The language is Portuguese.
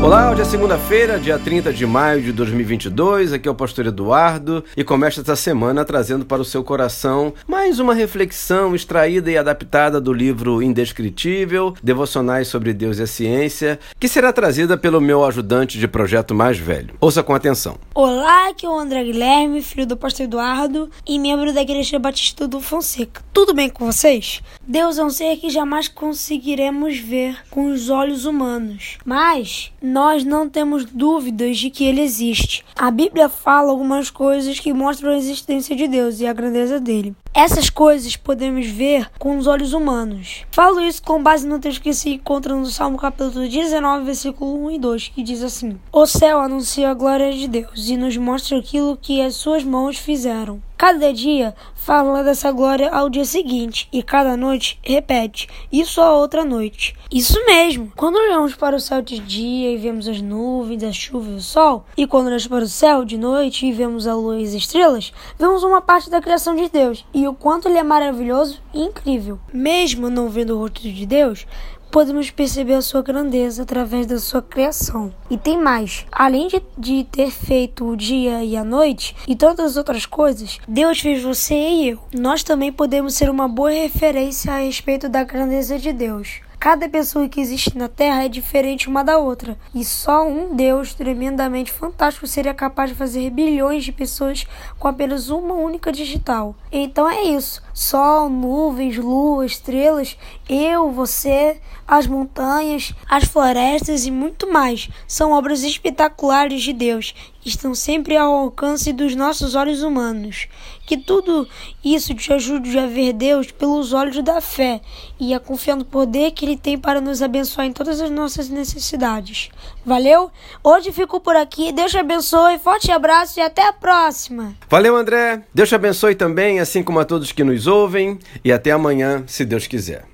Olá, hoje é segunda-feira, dia 30 de maio de 2022. Aqui é o pastor Eduardo e começa esta semana trazendo para o seu coração mais uma reflexão extraída e adaptada do livro Indescritível, Devocionais sobre Deus e a Ciência, que será trazida pelo meu ajudante de projeto mais velho. Ouça com atenção. Olá, aqui é o André Guilherme, filho do pastor Eduardo e membro da Igreja Batista do Fonseca. Tudo bem com vocês? Deus é um ser que jamais conseguiremos ver com os olhos humanos, mas nós não temos dúvidas de que ele existe. A Bíblia fala algumas coisas que mostram a existência de Deus e a grandeza dele. Essas coisas podemos ver com os olhos humanos. Falo isso com base no texto que se encontra no Salmo capítulo 19, versículo 1 e 2, que diz assim: O céu anuncia a glória de Deus e nos mostra aquilo que as suas mãos fizeram. Cada dia fala dessa glória ao dia seguinte e cada noite repete isso a outra noite. Isso mesmo. Quando olhamos para o céu de dia e vemos as nuvens, a chuva e o sol, e quando olhamos para o céu de noite e vemos a lua e as estrelas, vemos uma parte da criação de Deus e o quanto ele é maravilhoso e incrível. Mesmo não vendo o rosto de Deus, podemos perceber a sua grandeza através da sua criação. E tem mais: além de, de, ter feito o dia e a noite e tantas outras coisas, Deus fez você e eu. Nós também podemos ser uma boa referência a respeito da grandeza de Deus. Cada pessoa que existe na Terra é diferente uma da outra, e só um Deus tremendamente fantástico seria capaz de fazer bilhões de pessoas com apenas uma única digital. Então é isso: sol, nuvens, lua, estrelas, eu, você, as montanhas, as florestas e muito mais. São obras espetaculares de Deus estão sempre ao alcance dos nossos olhos humanos. Que tudo isso te ajude a ver Deus pelos olhos da fé e a confiar no poder que Ele tem para nos abençoar em todas as nossas necessidades. Valeu? Hoje fico por aqui. Deus te abençoe. Forte abraço e até a próxima. Valeu, André. Deus te abençoe também, assim como a todos que nos ouvem. E até amanhã, se Deus quiser.